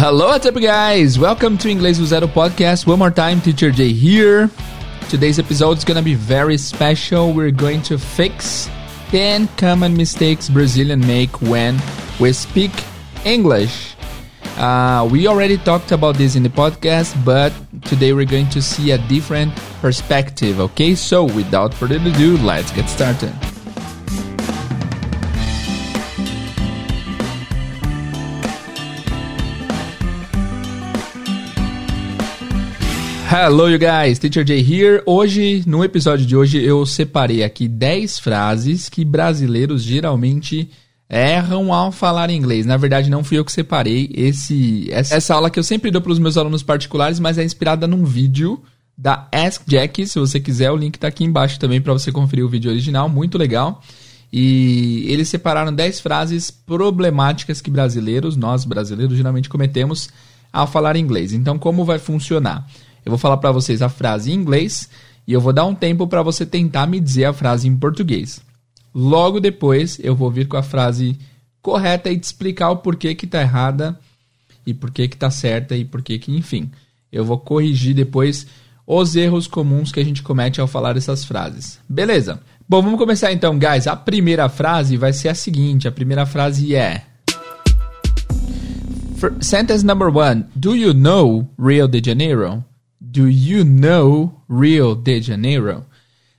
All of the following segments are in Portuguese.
Hello, what's up, guys? Welcome to Inglês do Zero podcast. One more time, Teacher Jay here. Today's episode is gonna be very special. We're going to fix 10 common mistakes Brazilians make when we speak English. Uh, we already talked about this in the podcast, but today we're going to see a different perspective, okay? So, without further ado, let's get started. Hello, you guys! Teacher Jay here. Hoje, no episódio de hoje, eu separei aqui 10 frases que brasileiros geralmente erram ao falar inglês. Na verdade, não fui eu que separei esse essa, aula que eu sempre dou para os meus alunos particulares, mas é inspirada num vídeo da Ask Jack. Se você quiser, o link está aqui embaixo também para você conferir o vídeo original, muito legal. E eles separaram 10 frases problemáticas que brasileiros, nós brasileiros, geralmente cometemos ao falar inglês. Então, como vai funcionar? Eu vou falar para vocês a frase em inglês e eu vou dar um tempo para você tentar me dizer a frase em português. Logo depois, eu vou vir com a frase correta e te explicar o porquê que está errada e porquê que está certa e porquê que, enfim. Eu vou corrigir depois os erros comuns que a gente comete ao falar essas frases. Beleza? Bom, vamos começar então, guys. A primeira frase vai ser a seguinte: a primeira frase é. Sentence number one: Do you know Rio de Janeiro? Do you know Rio de Janeiro?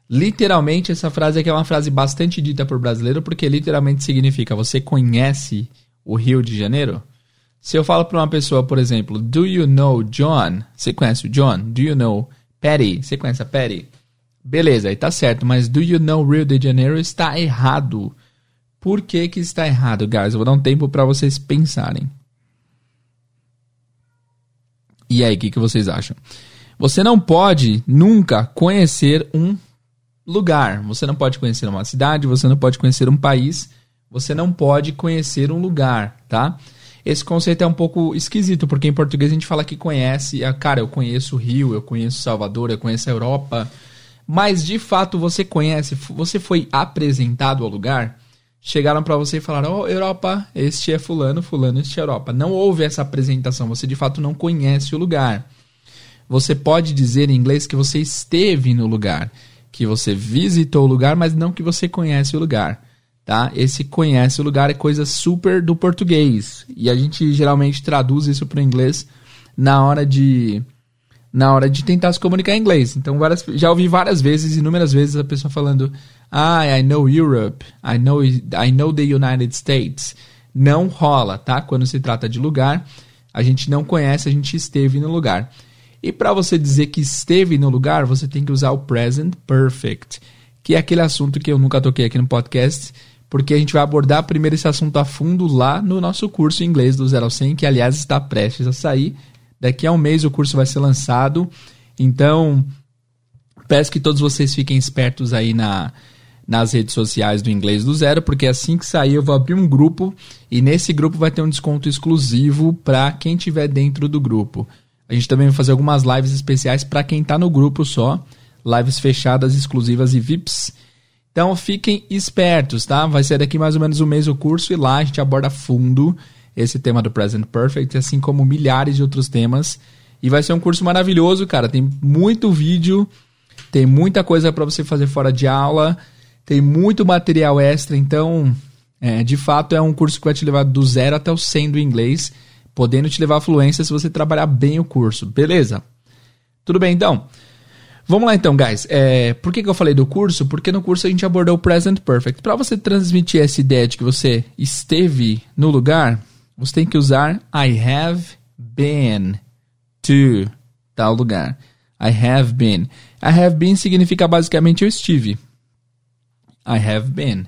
Literalmente, essa frase aqui é uma frase bastante dita por brasileiro, porque literalmente significa você conhece o Rio de Janeiro? Se eu falo para uma pessoa, por exemplo, Do you know John? Você conhece o John? Do you know Patty? Você conhece a Patty? Beleza, aí tá certo, mas Do you know Rio de Janeiro está errado. Por que que está errado, guys? Eu vou dar um tempo para vocês pensarem. E aí, o que, que vocês acham? Você não pode nunca conhecer um lugar. Você não pode conhecer uma cidade, você não pode conhecer um país, você não pode conhecer um lugar, tá? Esse conceito é um pouco esquisito, porque em português a gente fala que conhece, ah, cara, eu conheço o Rio, eu conheço Salvador, eu conheço a Europa, mas de fato você conhece, você foi apresentado ao lugar, chegaram para você e falaram: "Oh, Europa, este é fulano, fulano, este é Europa". Não houve essa apresentação, você de fato não conhece o lugar. Você pode dizer em inglês que você esteve no lugar, que você visitou o lugar, mas não que você conhece o lugar, tá? Esse conhece o lugar é coisa super do português e a gente geralmente traduz isso para o inglês na hora de na hora de tentar se comunicar em inglês. Então, várias, já ouvi várias vezes, inúmeras vezes, a pessoa falando: Ah, I know Europe, I know, I know the United States. Não rola, tá? Quando se trata de lugar, a gente não conhece, a gente esteve no lugar. E para você dizer que esteve no lugar, você tem que usar o present perfect, que é aquele assunto que eu nunca toquei aqui no podcast, porque a gente vai abordar primeiro esse assunto a fundo lá no nosso curso em inglês do 0 ao 100, que aliás está prestes a sair. Daqui a um mês o curso vai ser lançado. Então, peço que todos vocês fiquem espertos aí na, nas redes sociais do Inglês do Zero, porque assim que sair eu vou abrir um grupo e nesse grupo vai ter um desconto exclusivo para quem estiver dentro do grupo. A gente também vai fazer algumas lives especiais para quem está no grupo só, lives fechadas, exclusivas e VIPs. Então fiquem espertos, tá? Vai ser daqui mais ou menos um mês o curso e lá a gente aborda fundo esse tema do Present Perfect, assim como milhares de outros temas. E vai ser um curso maravilhoso, cara. Tem muito vídeo, tem muita coisa para você fazer fora de aula, tem muito material extra. Então, é, de fato, é um curso que vai te levar do zero até o 100 do inglês podendo te levar à fluência se você trabalhar bem o curso, beleza? Tudo bem, então? Vamos lá então, guys. É, por que, que eu falei do curso? Porque no curso a gente abordou o Present Perfect. Para você transmitir essa ideia de que você esteve no lugar, você tem que usar I have been to tal lugar. I have been. I have been significa basicamente eu estive. I have been.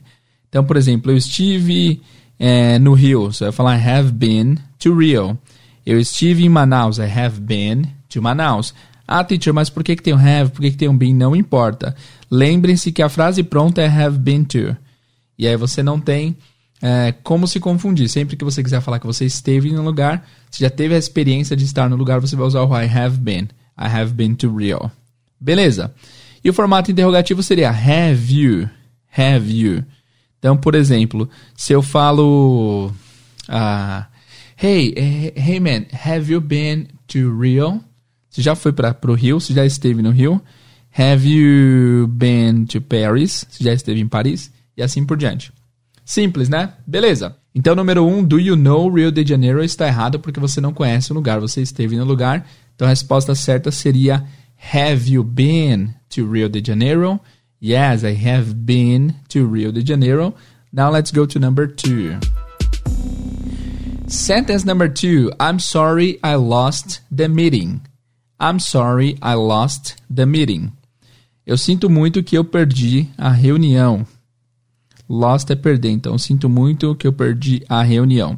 Então, por exemplo, eu estive é, no Rio. Você vai falar I have been to Rio. Eu estive em Manaus. I have been to Manaus. Ah, teacher, mas por que, que tem um have? Por que, que tem um been? Não importa. Lembrem-se que a frase pronta é have been to. E aí você não tem é, como se confundir. Sempre que você quiser falar que você esteve no lugar, você já teve a experiência de estar no lugar, você vai usar o I have been. I have been to Rio. Beleza. E o formato interrogativo seria have you? Have you? Então, por exemplo, se eu falo. Ah, Hey, eh, hey man, have you been to Rio? Você já foi para o Rio? Você já esteve no Rio? Have you been to Paris? Você já esteve em Paris? E assim por diante. Simples, né? Beleza. Então, número 1, um, do you know Rio de Janeiro está errado porque você não conhece o lugar, você esteve no lugar. Então, a resposta certa seria Have you been to Rio de Janeiro? Yes, I have been to Rio de Janeiro. Now let's go to number 2. Sentence number 2. I'm sorry I lost the meeting. I'm sorry I lost the meeting. Eu sinto muito que eu perdi a reunião. Lost é perder, então sinto muito que eu perdi a reunião.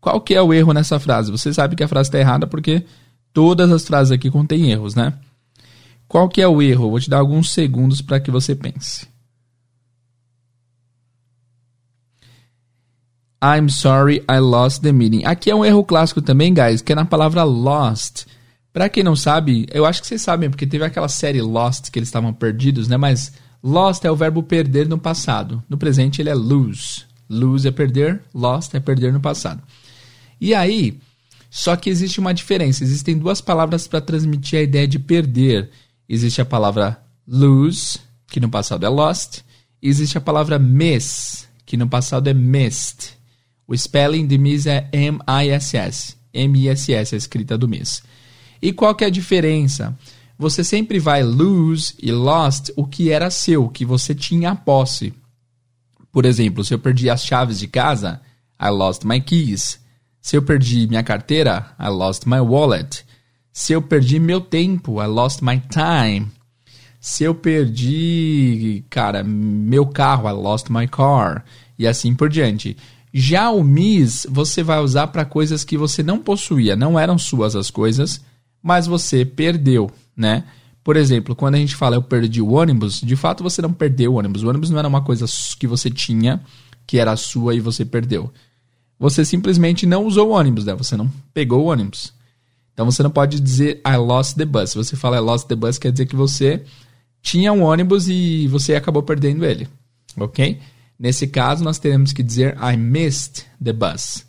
Qual que é o erro nessa frase? Você sabe que a frase está errada porque todas as frases aqui contêm erros, né? Qual que é o erro? vou te dar alguns segundos para que você pense. I'm sorry I lost the meeting. Aqui é um erro clássico também, guys, que é na palavra lost. Para quem não sabe, eu acho que vocês sabem, porque teve aquela série Lost que eles estavam perdidos, né? Mas Lost é o verbo perder no passado. No presente ele é lose. Lose é perder, lost é perder no passado. E aí, só que existe uma diferença. Existem duas palavras para transmitir a ideia de perder. Existe a palavra lose, que no passado é lost, e existe a palavra miss, que no passado é missed. O spelling de miss é M-I-S-S. M-I-S-S, a escrita do miss. E qual que é a diferença? você sempre vai lose e lost o que era seu, que você tinha a posse. Por exemplo, se eu perdi as chaves de casa, I lost my keys. Se eu perdi minha carteira, I lost my wallet. Se eu perdi meu tempo, I lost my time. Se eu perdi, cara, meu carro, I lost my car. E assim por diante. Já o miss você vai usar para coisas que você não possuía, não eram suas as coisas, mas você perdeu né? Por exemplo, quando a gente fala eu perdi o ônibus, de fato você não perdeu o ônibus. O ônibus não era uma coisa que você tinha, que era sua e você perdeu. Você simplesmente não usou o ônibus, né? Você não pegou o ônibus. Então você não pode dizer I lost the bus. Se você fala I lost the bus, quer dizer que você tinha um ônibus e você acabou perdendo ele. Ok? Nesse caso, nós teremos que dizer I missed the bus.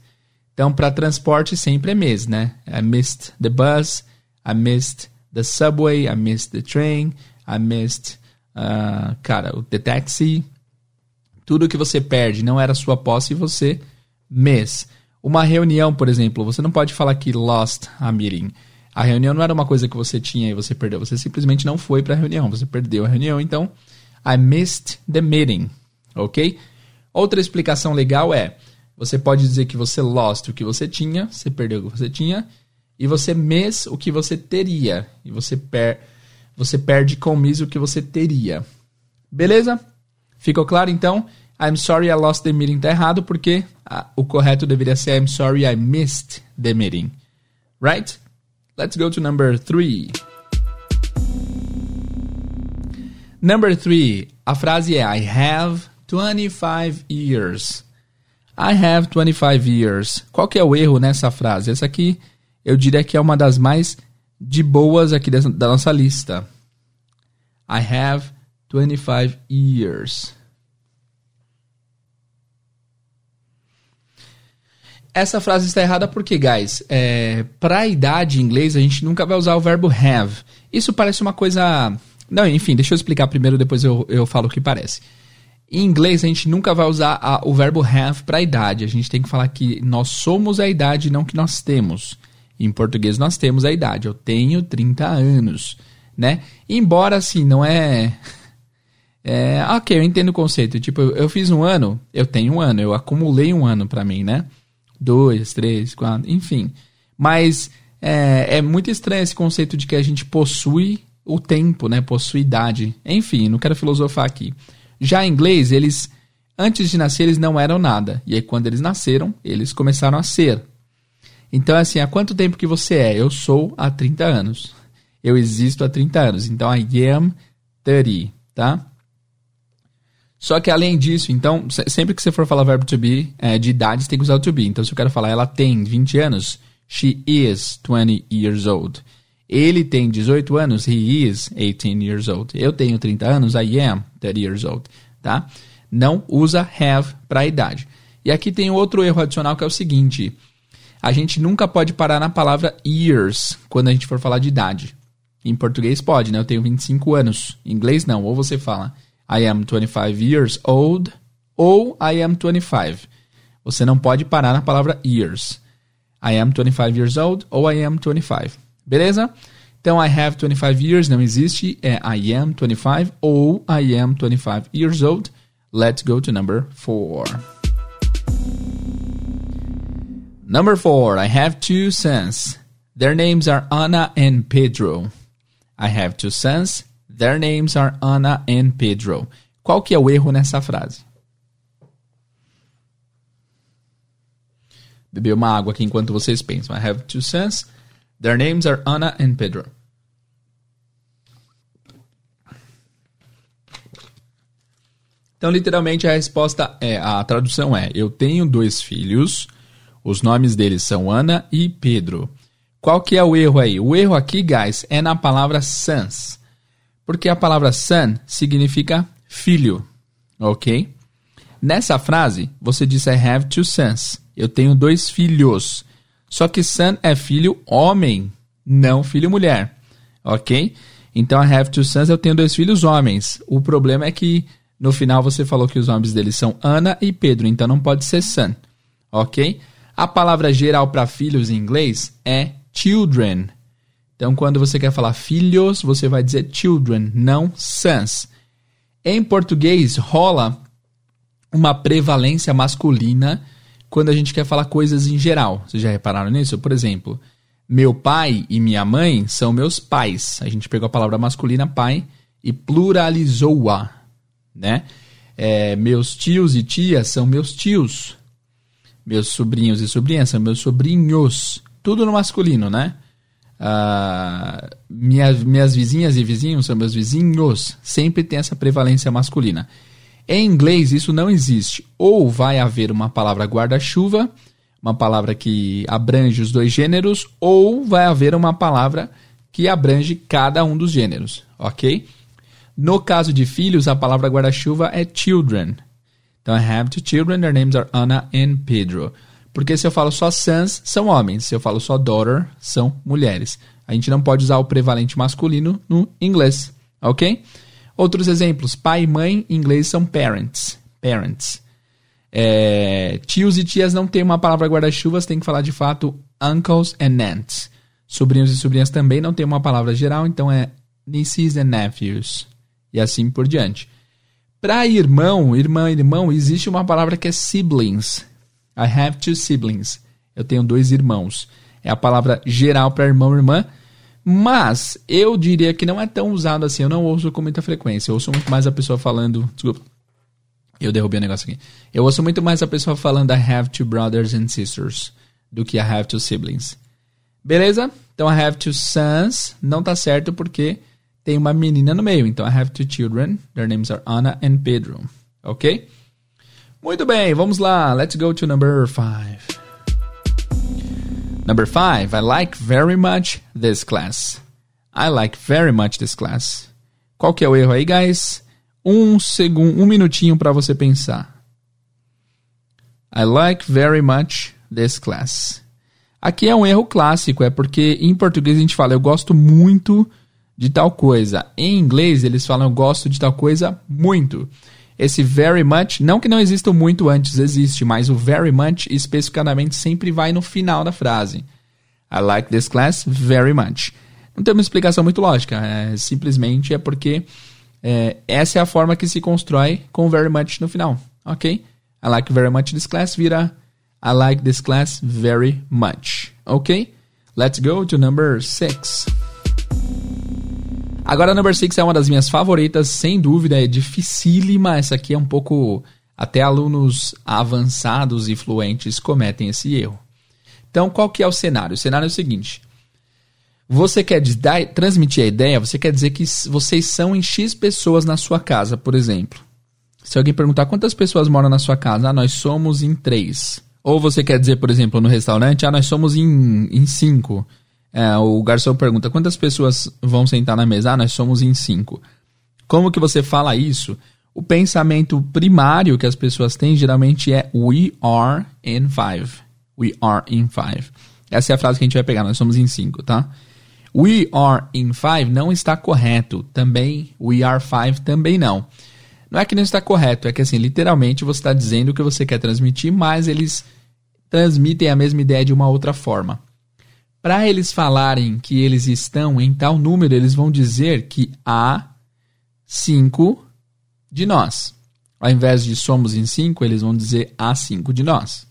Então, para transporte sempre é miss, né? I missed the bus, I missed the subway, I missed the train, I missed, uh, cara, the taxi. Tudo que você perde não era sua posse e você miss. Uma reunião, por exemplo, você não pode falar que lost a meeting. A reunião não era uma coisa que você tinha e você perdeu. Você simplesmente não foi para a reunião. Você perdeu a reunião. Então, I missed the meeting. Ok? Outra explicação legal é: você pode dizer que você lost o que você tinha, você perdeu o que você tinha, e você miss o que você teria. E você, per você perde com miss o que você teria. Beleza? Ficou claro então? I'm sorry I lost the meeting tá errado porque o correto deveria ser I'm sorry I missed the meeting. Right? Let's go to number three. Number three. A frase é I have 25 years. I have 25 years. Qual que é o erro nessa frase? Essa aqui eu diria que é uma das mais de boas aqui dessa, da nossa lista. I have 25 years. Essa frase está errada porque, guys, é, para a idade em inglês a gente nunca vai usar o verbo have. Isso parece uma coisa. Não, enfim, deixa eu explicar primeiro, depois eu, eu falo o que parece. Em inglês a gente nunca vai usar a, o verbo have para a idade. A gente tem que falar que nós somos a idade, não que nós temos. Em português nós temos a idade. Eu tenho 30 anos, né? Embora assim, não é é, ok, eu entendo o conceito. Tipo, eu, eu, fiz um ano, eu tenho um ano, eu acumulei um ano para mim, né? Dois, três, quatro, enfim. Mas é, é, muito estranho esse conceito de que a gente possui o tempo, né? Possui idade. Enfim, não quero filosofar aqui. Já em inglês, eles, antes de nascer, eles não eram nada. E aí, quando eles nasceram, eles começaram a ser. Então, assim, há quanto tempo que você é? Eu sou há 30 anos. Eu existo há 30 anos. Então, I am 30, tá? Só que além disso, então, sempre que você for falar verbo to be, é, de idade, você tem que usar o to be. Então, se eu quero falar, ela tem 20 anos, she is 20 years old. Ele tem 18 anos, he is 18 years old. Eu tenho 30 anos, I am 30 years old, tá? Não usa have para idade. E aqui tem outro erro adicional que é o seguinte: a gente nunca pode parar na palavra years quando a gente for falar de idade. Em português pode, né? Eu tenho 25 anos. Em inglês não. Ou você fala I am 25 years old ou I am 25. Você não pode parar na palavra years. I am 25 years old ou I am 25. Beleza? Então, I have 25 years não existe. É I am 25 ou I am 25 years old. Let's go to number 4. Number 4. I have two sons. Their names are Anna and Pedro. I have two sons. Their names are Anna and Pedro. Qual que é o erro nessa frase? Beber uma água aqui enquanto vocês pensam. I have two sons. Their names are Anna and Pedro. Então, literalmente, a resposta é: a tradução é: Eu tenho dois filhos, os nomes deles são Ana e Pedro. Qual que é o erro aí? O erro aqui, guys, é na palavra sons. Porque a palavra son significa filho, ok? Nessa frase, você diz I have two sons. Eu tenho dois filhos. Só que son é filho homem, não filho mulher, ok? Então, I have two sons, eu tenho dois filhos homens. O problema é que no final você falou que os nomes deles são Ana e Pedro, então não pode ser son, ok? A palavra geral para filhos em inglês é children. Então, quando você quer falar filhos, você vai dizer children, não sons. Em português, rola uma prevalência masculina quando a gente quer falar coisas em geral. Vocês já repararam nisso? Por exemplo, meu pai e minha mãe são meus pais. A gente pegou a palavra masculina pai e pluralizou-a né? É, meus tios e tias são meus tios. Meus sobrinhos e sobrinhas são meus sobrinhos. Tudo no masculino, né? Ah, minhas, minhas vizinhas e vizinhos são meus vizinhos. Sempre tem essa prevalência masculina. Em inglês, isso não existe. Ou vai haver uma palavra guarda-chuva, uma palavra que abrange os dois gêneros, ou vai haver uma palavra que abrange cada um dos gêneros, ok? No caso de filhos, a palavra guarda-chuva é children. Então, I have two children, their names are Anna and Pedro. Porque se eu falo só sons, são homens. Se eu falo só daughter, são mulheres. A gente não pode usar o prevalente masculino no inglês, ok? Outros exemplos, pai e mãe em inglês são parents. Parents. É, tios e tias não tem uma palavra guarda-chuvas, tem que falar de fato uncles and aunts. Sobrinhos e sobrinhas também não tem uma palavra geral, então é nieces and nephews e assim por diante. Para irmão, irmã, irmão, existe uma palavra que é siblings. I have two siblings. Eu tenho dois irmãos. É a palavra geral para irmão e irmã. Mas eu diria que não é tão usado assim. Eu não ouço com muita frequência. Eu ouço muito mais a pessoa falando. Desculpa. Eu derrubei o um negócio aqui. Eu ouço muito mais a pessoa falando I have two brothers and sisters do que I have two siblings. Beleza? Então I have two sons não tá certo porque tem uma menina no meio. Então, I have two children. Their names are Anna and Pedro. Ok? Muito bem, vamos lá. Let's go to number five. Number five, I like very much this class. I like very much this class. Qual que é o erro aí, guys? Um segundo, um minutinho para você pensar. I like very much this class. Aqui é um erro clássico, é porque em português a gente fala eu gosto muito de tal coisa. Em inglês, eles falam eu gosto de tal coisa muito. Esse very much, não que não exista muito antes, existe, mas o very much especificamente sempre vai no final da frase. I like this class very much. Não tem uma explicação muito lógica, é, simplesmente é porque é, essa é a forma que se constrói com very much no final, ok? I like very much this class vira I like this class very much, ok? Let's go to number six. Agora, a number 6 é uma das minhas favoritas, sem dúvida, é dificílima. Essa aqui é um pouco. Até alunos avançados e fluentes cometem esse erro. Então, qual que é o cenário? O cenário é o seguinte. Você quer transmitir a ideia, você quer dizer que vocês são em X pessoas na sua casa, por exemplo. Se alguém perguntar quantas pessoas moram na sua casa, ah, nós somos em três. Ou você quer dizer, por exemplo, no restaurante, ah, nós somos em, em cinco. É, o garçom pergunta quantas pessoas vão sentar na mesa? Ah, nós somos em cinco. Como que você fala isso? O pensamento primário que as pessoas têm geralmente é we are in five. We are in five. Essa é a frase que a gente vai pegar, nós somos em cinco, tá? We are in five não está correto. Também, we are five também não. Não é que não está correto, é que assim, literalmente você está dizendo o que você quer transmitir, mas eles transmitem a mesma ideia de uma outra forma. Para eles falarem que eles estão em tal número, eles vão dizer que há cinco de nós. Ao invés de somos em cinco, eles vão dizer há cinco de nós.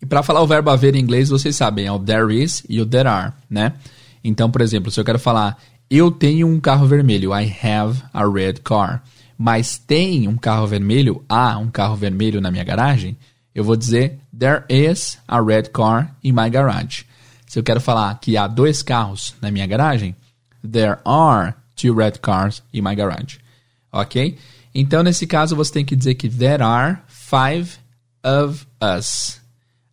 E para falar o verbo haver em inglês, vocês sabem, é o there is e o there are, né? Então, por exemplo, se eu quero falar eu tenho um carro vermelho, I have a red car, mas tem um carro vermelho, há um carro vermelho na minha garagem, eu vou dizer there is a red car in my garage. Se eu quero falar que há dois carros na minha garagem, there are two red cars in my garage. Ok? Então, nesse caso, você tem que dizer que there are five of us.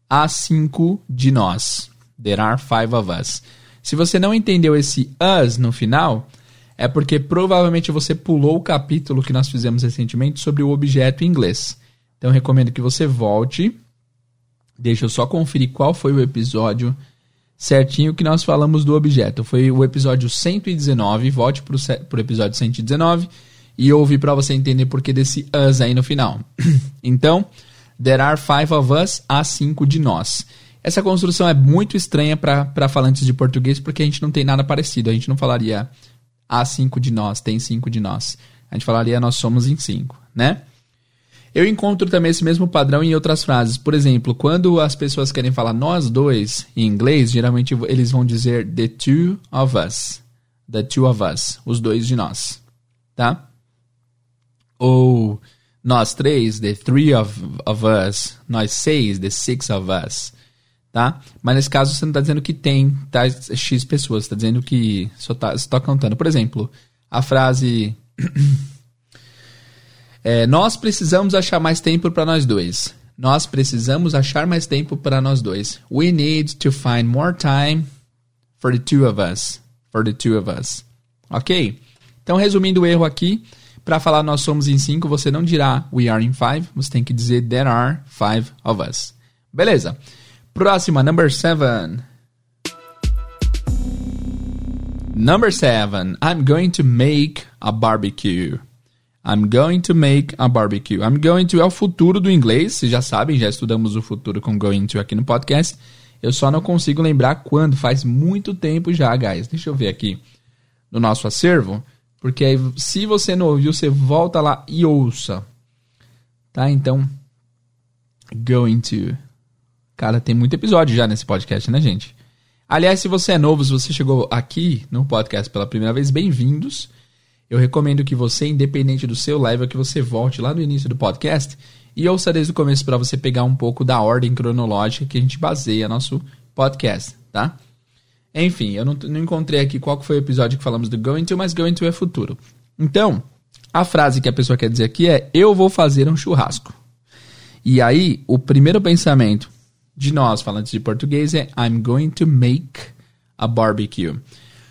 Há cinco de nós. There are five of us. Se você não entendeu esse us no final, é porque provavelmente você pulou o capítulo que nós fizemos recentemente sobre o objeto em inglês. Então, recomendo que você volte. Deixa eu só conferir qual foi o episódio certinho que nós falamos do objeto. Foi o episódio 119, volte para o episódio 119 e ouve para você entender por que desse us aí no final. então, there are five of us, há cinco de nós. Essa construção é muito estranha para falantes de português porque a gente não tem nada parecido. A gente não falaria há cinco de nós, tem cinco de nós. A gente falaria nós somos em cinco, né? Eu encontro também esse mesmo padrão em outras frases. Por exemplo, quando as pessoas querem falar nós dois em inglês, geralmente eles vão dizer the two of us. The two of us. Os dois de nós. Tá? Ou nós três, the three of, of us. Nós seis, the six of us. Tá? Mas nesse caso você não está dizendo que tem tá, X pessoas, está dizendo que só está só tá contando. Por exemplo, a frase. É, nós precisamos achar mais tempo para nós dois. Nós precisamos achar mais tempo para nós dois. We need to find more time for the two of us. For the two of us. Ok? Então, resumindo o erro aqui, para falar nós somos em cinco, você não dirá we are in five, você tem que dizer there are five of us. Beleza. Próxima, number seven. Number seven. I'm going to make a barbecue. I'm going to make a barbecue. I'm going to é o futuro do inglês, vocês já sabem, já estudamos o futuro com going to aqui no podcast. Eu só não consigo lembrar quando, faz muito tempo já, guys. Deixa eu ver aqui no nosso acervo, porque aí, se você não ouviu, você volta lá e ouça. Tá? Então, going to. Cara, tem muito episódio já nesse podcast, né, gente? Aliás, se você é novo, se você chegou aqui no podcast pela primeira vez, bem-vindos. Eu recomendo que você, independente do seu level, que você volte lá no início do podcast e ouça desde o começo para você pegar um pouco da ordem cronológica que a gente baseia nosso podcast, tá? Enfim, eu não, não encontrei aqui qual foi o episódio que falamos do going to, mas going to é futuro. Então, a frase que a pessoa quer dizer aqui é: Eu vou fazer um churrasco. E aí, o primeiro pensamento de nós, falantes de português, é I'm going to make a barbecue.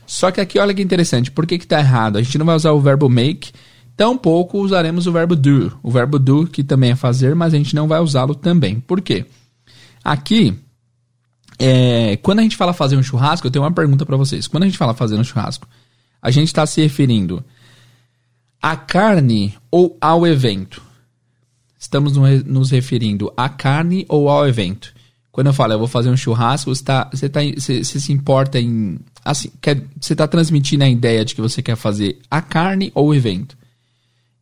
Só que aqui, olha que interessante, por que está errado? A gente não vai usar o verbo make, tampouco usaremos o verbo do. O verbo do, que também é fazer, mas a gente não vai usá-lo também. Por quê? Aqui, é, quando a gente fala fazer um churrasco, eu tenho uma pergunta para vocês. Quando a gente fala fazer um churrasco, a gente está se referindo à carne ou ao evento? Estamos nos referindo à carne ou ao evento? Quando eu falo, eu vou fazer um churrasco, você, tá, você, tá, você, você se importa em. Assim, quer, você está transmitindo a ideia de que você quer fazer a carne ou o evento?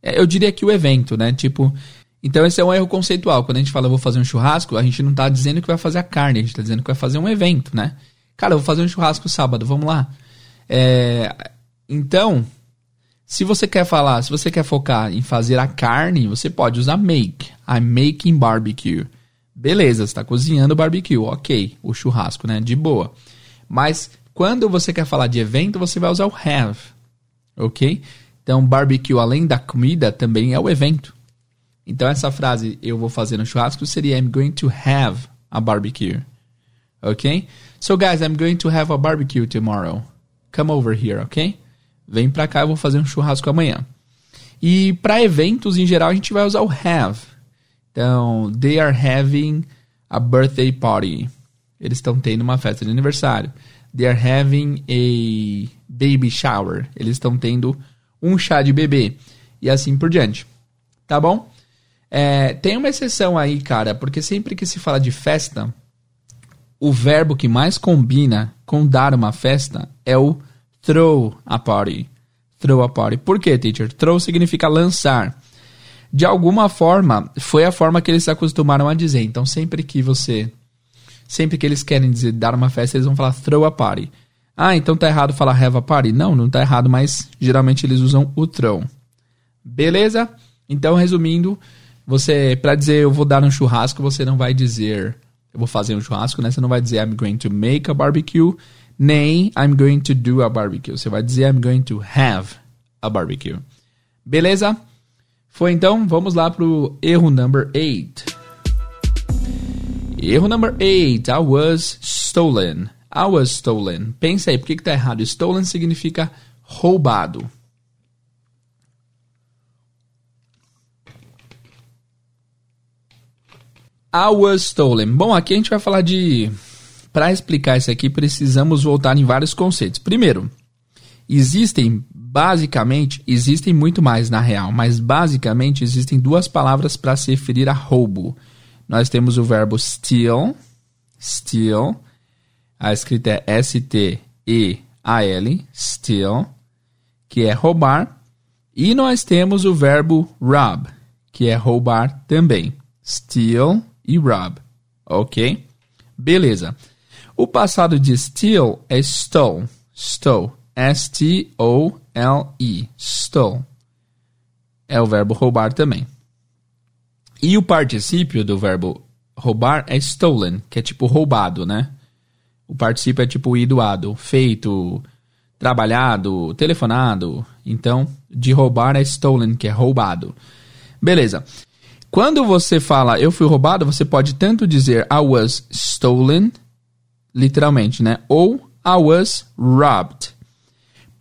É, eu diria que o evento, né? Tipo. Então esse é um erro conceitual. Quando a gente fala, eu vou fazer um churrasco, a gente não está dizendo que vai fazer a carne, a gente está dizendo que vai fazer um evento, né? Cara, eu vou fazer um churrasco sábado, vamos lá. É, então, se você quer falar, se você quer focar em fazer a carne, você pode usar make. I'm making barbecue. Beleza, está cozinhando barbecue, ok. O churrasco, né? De boa. Mas quando você quer falar de evento, você vai usar o have, ok? Então, barbecue, além da comida, também é o evento. Então, essa frase, eu vou fazer no churrasco, seria I'm going to have a barbecue. Ok? So, guys, I'm going to have a barbecue tomorrow. Come over here, ok? Vem pra cá, eu vou fazer um churrasco amanhã. E para eventos, em geral, a gente vai usar o have. Então, they are having a birthday party. Eles estão tendo uma festa de aniversário. They are having a baby shower. Eles estão tendo um chá de bebê. E assim por diante. Tá bom? É, tem uma exceção aí, cara, porque sempre que se fala de festa, o verbo que mais combina com dar uma festa é o throw a party. Throw a party. Por quê, teacher? Throw significa lançar. De alguma forma, foi a forma que eles se acostumaram a dizer. Então, sempre que você. Sempre que eles querem dizer dar uma festa, eles vão falar throw a party. Ah, então tá errado falar have a party? Não, não tá errado, mas geralmente eles usam o throw. Beleza? Então, resumindo, você, para dizer eu vou dar um churrasco, você não vai dizer eu vou fazer um churrasco, né? Você não vai dizer I'm going to make a barbecue, nem I'm going to do a barbecue. Você vai dizer I'm going to have a barbecue. Beleza? Foi então, vamos lá pro erro number 8. Erro number 8. I was stolen. I was stolen. Pensa aí, por que, que tá errado? Stolen significa roubado. I was stolen. Bom, aqui a gente vai falar de. Para explicar isso aqui, precisamos voltar em vários conceitos. Primeiro, existem basicamente, existem muito mais na real, mas basicamente existem duas palavras para se referir a roubo. Nós temos o verbo steal, steal, a escrita é S-T-E-A-L, steal, que é roubar, e nós temos o verbo rob, que é roubar também. Steal e rob. Ok? Beleza. O passado de steal é stole. Stole. S-T-O-L-E. Stole. É o verbo roubar também. E o particípio do verbo roubar é stolen, que é tipo roubado, né? O particípio é tipo idoado, feito, trabalhado, telefonado. Então, de roubar é stolen, que é roubado. Beleza. Quando você fala eu fui roubado, você pode tanto dizer I was stolen, literalmente, né? Ou I was robbed.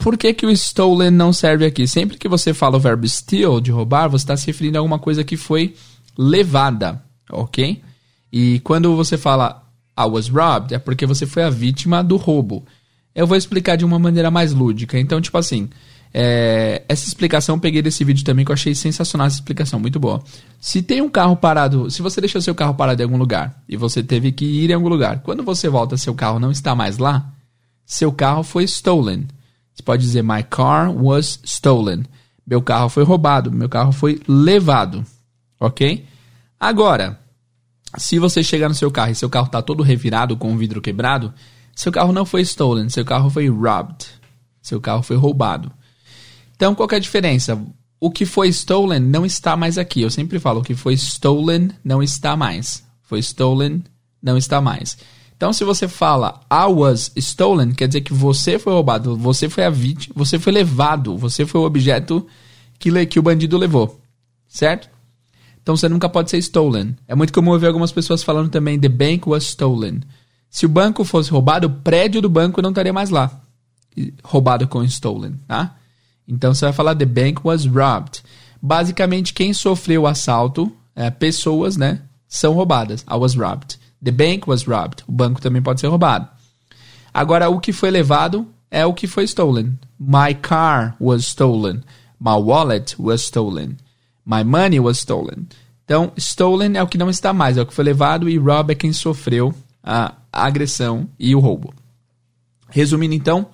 Por que, que o stolen não serve aqui? Sempre que você fala o verbo steal, de roubar, você está se referindo a alguma coisa que foi levada, ok? E quando você fala I was robbed, é porque você foi a vítima do roubo. Eu vou explicar de uma maneira mais lúdica. Então, tipo assim, é, essa explicação eu peguei desse vídeo também, que eu achei sensacional essa explicação, muito boa. Se tem um carro parado, se você deixou seu carro parado em algum lugar e você teve que ir em algum lugar, quando você volta, seu carro não está mais lá, seu carro foi stolen. Você pode dizer, my car was stolen. Meu carro foi roubado, meu carro foi levado. Ok? Agora, se você chegar no seu carro e seu carro está todo revirado com o vidro quebrado, seu carro não foi stolen, seu carro foi robbed. Seu carro foi roubado. Então, qual é a diferença? O que foi stolen não está mais aqui. Eu sempre falo, o que foi stolen não está mais. Foi stolen, não está mais. Então, se você fala I was stolen, quer dizer que você foi roubado, você foi a vítima, você foi levado, você foi o objeto que, que o bandido levou. Certo? Então, você nunca pode ser stolen. É muito comum eu ver algumas pessoas falando também the bank was stolen. Se o banco fosse roubado, o prédio do banco não estaria mais lá. Roubado com stolen, tá? Então você vai falar the bank was robbed. Basicamente, quem sofreu o assalto, é, pessoas, né, são roubadas. I was robbed. The bank was robbed. O banco também pode ser roubado. Agora, o que foi levado é o que foi stolen. My car was stolen. My wallet was stolen. My money was stolen. Então, stolen é o que não está mais, é o que foi levado e rob é quem sofreu a agressão e o roubo. Resumindo então,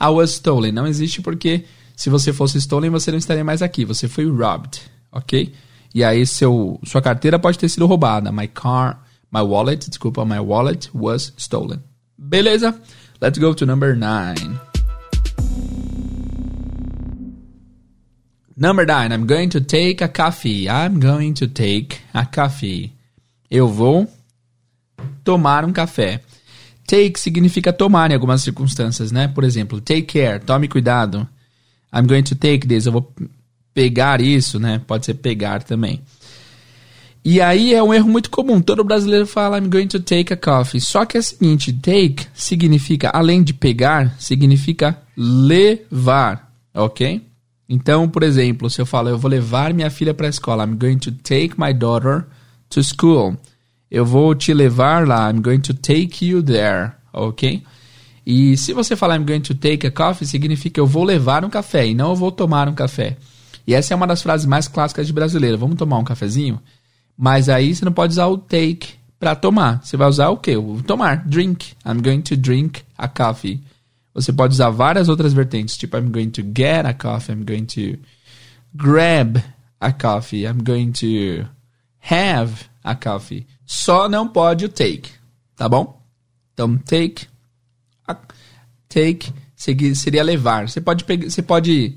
I was stolen não existe porque se você fosse stolen, você não estaria mais aqui. Você foi robbed, ok? E aí seu, sua carteira pode ter sido roubada. My car, my wallet, desculpa, my wallet was stolen. Beleza? Let's go to number nine. Number nine, I'm going to take a coffee. I'm going to take a coffee. Eu vou tomar um café. Take significa tomar em algumas circunstâncias, né? Por exemplo, take care, tome cuidado. I'm going to take this, eu vou pegar isso, né? Pode ser pegar também. E aí é um erro muito comum. Todo brasileiro fala I'm going to take a coffee. Só que é o seguinte, take significa, além de pegar, significa levar, ok? Então, por exemplo, se eu falo eu vou levar minha filha para a escola, I'm going to take my daughter to school. Eu vou te levar lá. I'm going to take you there. Ok? E se você falar I'm going to take a coffee, significa eu vou levar um café e não eu vou tomar um café. E essa é uma das frases mais clássicas de brasileiro. Vamos tomar um cafezinho? Mas aí você não pode usar o take para tomar. Você vai usar o quê? O tomar, drink. I'm going to drink a coffee. Você pode usar várias outras vertentes, tipo I'm going to get a coffee, I'm going to grab a coffee, I'm going to have a coffee. Só não pode o take, tá bom? Então take take seria levar. Você pode pegar, você pode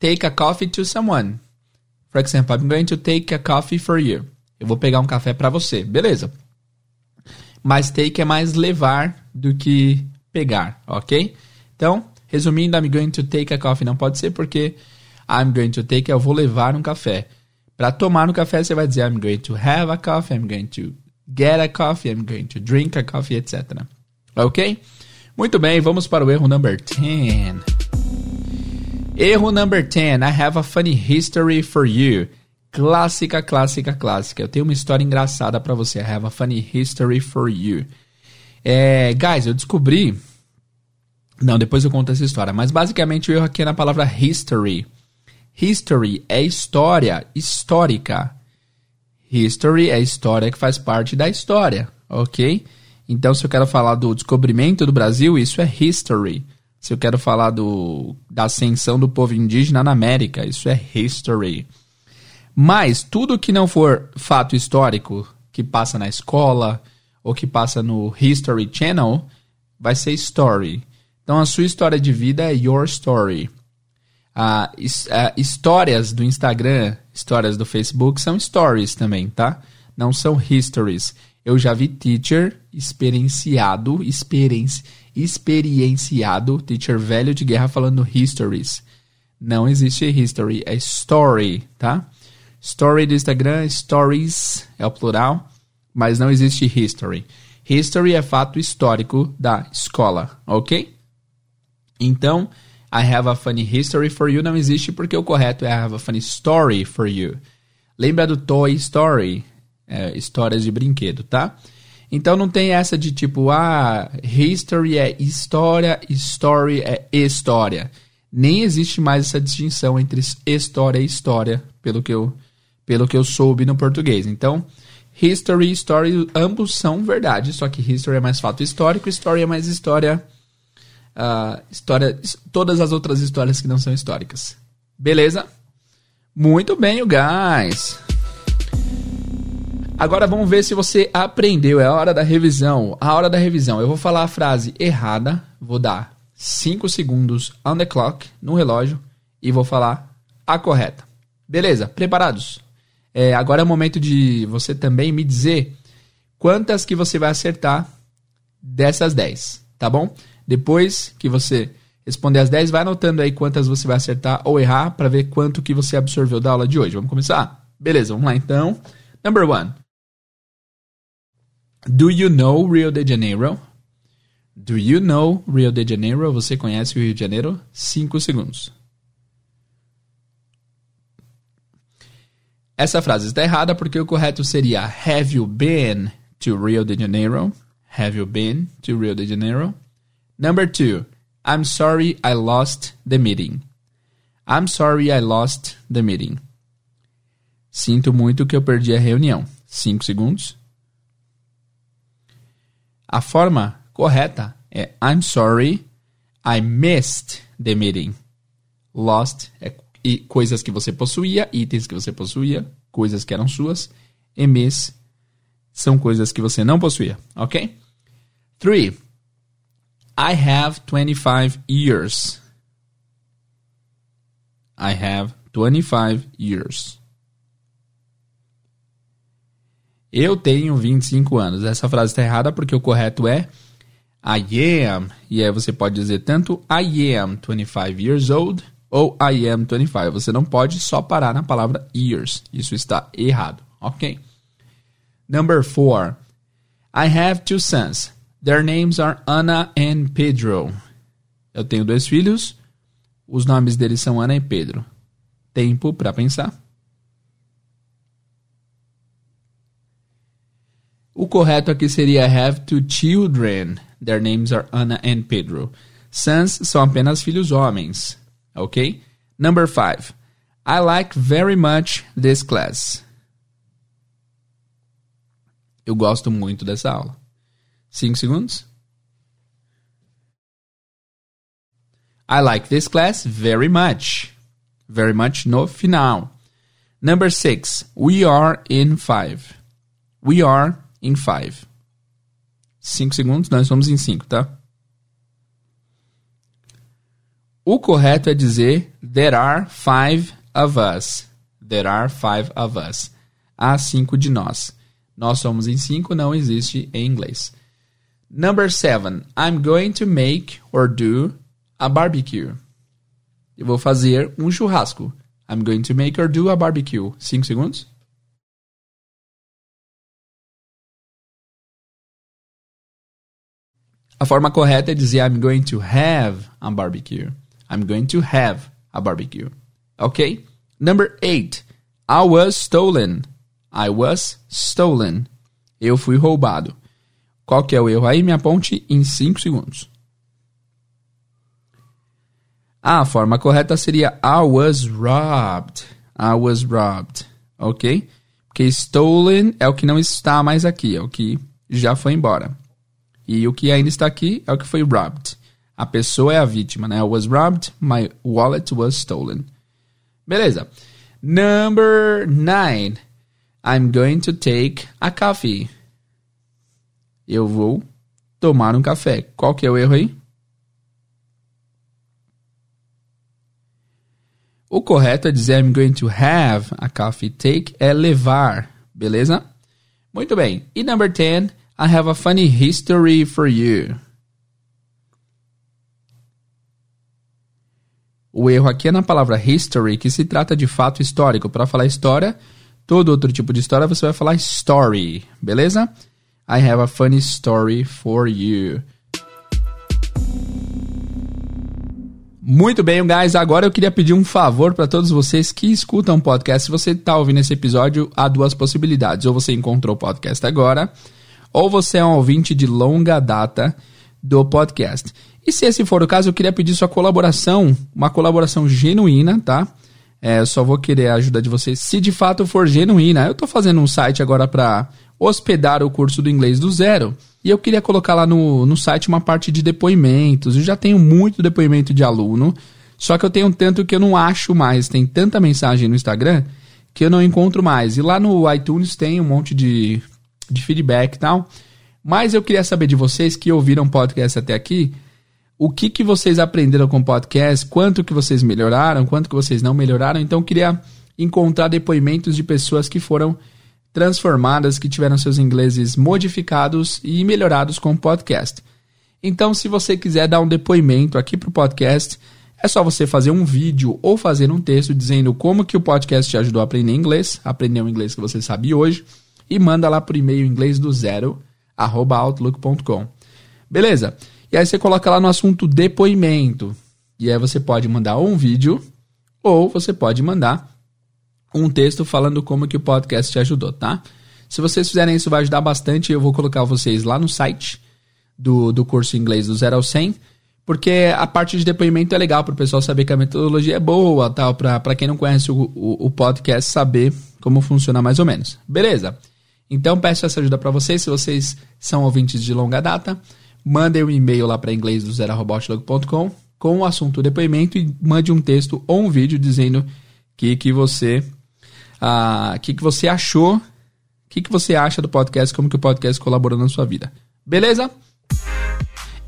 take a coffee to someone. For example, I'm going to take a coffee for you. Eu vou pegar um café para você. Beleza. Mas take é mais levar do que pegar, ok? Então, resumindo, I'm going to take a coffee não pode ser porque I'm going to take eu vou levar um café. Para tomar um café, você vai dizer I'm going to have a coffee, I'm going to get a coffee, I'm going to drink a coffee, etc. Ok? Muito bem, vamos para o erro number 10. Erro number 10. I have a funny history for you. Clássica, clássica, clássica. Eu tenho uma história engraçada para você. I have a funny history for you. É, guys, eu descobri. Não, depois eu conto essa história. Mas basicamente o erro aqui é na palavra history. History é história, histórica. History é história que faz parte da história, ok? Então, se eu quero falar do descobrimento do Brasil, isso é history. Se eu quero falar do, da ascensão do povo indígena na América, isso é history. Mas tudo que não for fato histórico, que passa na escola ou que passa no History Channel, vai ser story. Então, a sua história de vida é your story. Ah, histórias do Instagram, histórias do Facebook são stories também, tá? Não são histories. Eu já vi teacher experienciado, experienci, experienciado, teacher velho de guerra falando histories. Não existe history, é story, tá? Story do Instagram, stories é o plural, mas não existe history. History é fato histórico da escola, ok? Então, I have a funny history for you não existe porque o correto é I have a funny story for you. Lembra do Toy Story? é, histórias de brinquedo, tá? Então não tem essa de tipo, ah, history é história, story é história. Nem existe mais essa distinção entre história e história, pelo que eu, pelo que eu soube no português. Então, history e story, ambos são verdade, só que history é mais fato histórico, story é mais história, uh, história, todas as outras histórias que não são históricas. Beleza? Muito bem, guys. Agora vamos ver se você aprendeu. É a hora da revisão. A hora da revisão. Eu vou falar a frase errada. Vou dar 5 segundos on the clock, no relógio. E vou falar a correta. Beleza? Preparados? É, agora é o momento de você também me dizer quantas que você vai acertar dessas 10. Tá bom? Depois que você responder as 10, vai anotando aí quantas você vai acertar ou errar para ver quanto que você absorveu da aula de hoje. Vamos começar? Beleza, vamos lá então. Number one. Do you know Rio de Janeiro? Do you know Rio de Janeiro? Você conhece o Rio de Janeiro? Cinco segundos. Essa frase está errada porque o correto seria Have you been to Rio de Janeiro? Have you been to Rio de Janeiro? Number two. I'm sorry I lost the meeting. I'm sorry I lost the meeting. Sinto muito que eu perdi a reunião. Cinco segundos. A forma correta é I'm sorry, I missed the meeting. Lost é coisas que você possuía, itens que você possuía, coisas que eram suas. E miss são coisas que você não possuía, ok? 3. I have 25 years. I have 25 years. Eu tenho 25 anos. Essa frase está errada porque o correto é I am. E aí você pode dizer tanto I am 25 years old ou I am 25. Você não pode só parar na palavra years. Isso está errado, ok? Number 4. I have two sons. Their names are Anna and Pedro. Eu tenho dois filhos. Os nomes deles são Ana e Pedro. Tempo para pensar. O correto aqui seria have two children. Their names are Anna and Pedro. Sons são apenas filhos homens. Ok? Number five. I like very much this class. Eu gosto muito dessa aula. Cinco segundos. I like this class very much. Very much no final. Number six. We are in five. We are in five. Cinco segundos, nós somos em cinco, tá? O correto é dizer There are five of us. There are five of us. Há cinco de nós. Nós somos em cinco, não existe em inglês. Number seven. I'm going to make or do a barbecue. Eu vou fazer um churrasco. I'm going to make or do a barbecue. Cinco segundos. A forma correta é dizer I'm going to have a barbecue. I'm going to have a barbecue. Ok? Number eight. I was stolen. I was stolen. Eu fui roubado. Qual que é o erro aí? Me aponte em 5 segundos. A forma correta seria I was robbed. I was robbed. Ok? Porque stolen é o que não está mais aqui, é o que já foi embora. E o que ainda está aqui é o que foi robbed. A pessoa é a vítima, né? I was robbed, my wallet was stolen. Beleza. Number nine. I'm going to take a coffee. Eu vou tomar um café. Qual que é o erro aí? O correto é dizer I'm going to have a coffee. Take é levar, beleza? Muito bem. E number 10, I have a funny history for you. O erro aqui é na palavra history, que se trata de fato histórico. Para falar história, todo outro tipo de história você vai falar story, beleza? I have a funny story for you. Muito bem, guys. Agora eu queria pedir um favor para todos vocês que escutam o podcast. Se você está ouvindo esse episódio, há duas possibilidades. Ou você encontrou o podcast agora, ou você é um ouvinte de longa data do podcast. E se esse for o caso, eu queria pedir sua colaboração, uma colaboração genuína, tá? É, eu só vou querer a ajuda de vocês se de fato for genuína. Eu estou fazendo um site agora para hospedar o curso do inglês do zero. E eu queria colocar lá no, no site uma parte de depoimentos. Eu já tenho muito depoimento de aluno, só que eu tenho tanto que eu não acho mais. Tem tanta mensagem no Instagram que eu não encontro mais. E lá no iTunes tem um monte de, de feedback e tal. Mas eu queria saber de vocês que ouviram podcast até aqui, o que, que vocês aprenderam com o podcast, quanto que vocês melhoraram, quanto que vocês não melhoraram. Então eu queria encontrar depoimentos de pessoas que foram transformadas que tiveram seus ingleses modificados e melhorados com o podcast. Então, se você quiser dar um depoimento aqui para o podcast, é só você fazer um vídeo ou fazer um texto dizendo como que o podcast te ajudou a aprender inglês, aprender o inglês que você sabe hoje, e manda lá por e-mail inglês do zero, arroba outlook.com. Beleza? E aí você coloca lá no assunto depoimento. E aí você pode mandar um vídeo ou você pode mandar um texto falando como que o podcast te ajudou, tá? Se vocês fizerem isso, vai ajudar bastante. Eu vou colocar vocês lá no site do, do curso inglês do 0 ao 100, porque a parte de depoimento é legal para o pessoal saber que a metodologia é boa, tal, para quem não conhece o, o, o, podcast saber como funciona mais ou menos. Beleza? Então peço essa ajuda para vocês. Se vocês são ouvintes de longa data, mandem um e-mail lá para inglês do zero.com com o assunto depoimento e mande um texto ou um vídeo dizendo que, que você o que, que você achou, que, que você acha do podcast, como que o podcast colaborou na sua vida. Beleza?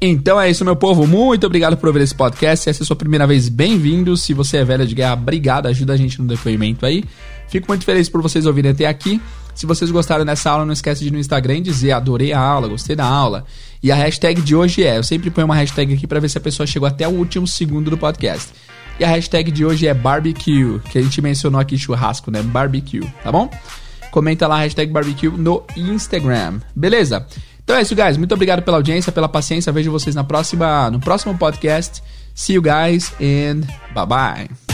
Então é isso, meu povo. Muito obrigado por ouvir esse podcast. Se essa é a sua primeira vez, bem-vindo. Se você é velho de guerra, obrigado. Ajuda a gente no depoimento aí. Fico muito feliz por vocês ouvirem até aqui. Se vocês gostaram dessa aula, não esquece de ir no Instagram dizer adorei a aula, gostei da aula. E a hashtag de hoje é, eu sempre ponho uma hashtag aqui para ver se a pessoa chegou até o último segundo do podcast. E a hashtag de hoje é barbecue, que a gente mencionou aqui churrasco, né? Barbecue, tá bom? Comenta lá a hashtag barbecue no Instagram. Beleza? Então é isso, guys. Muito obrigado pela audiência, pela paciência. Vejo vocês na próxima, no próximo podcast. See you guys and bye bye.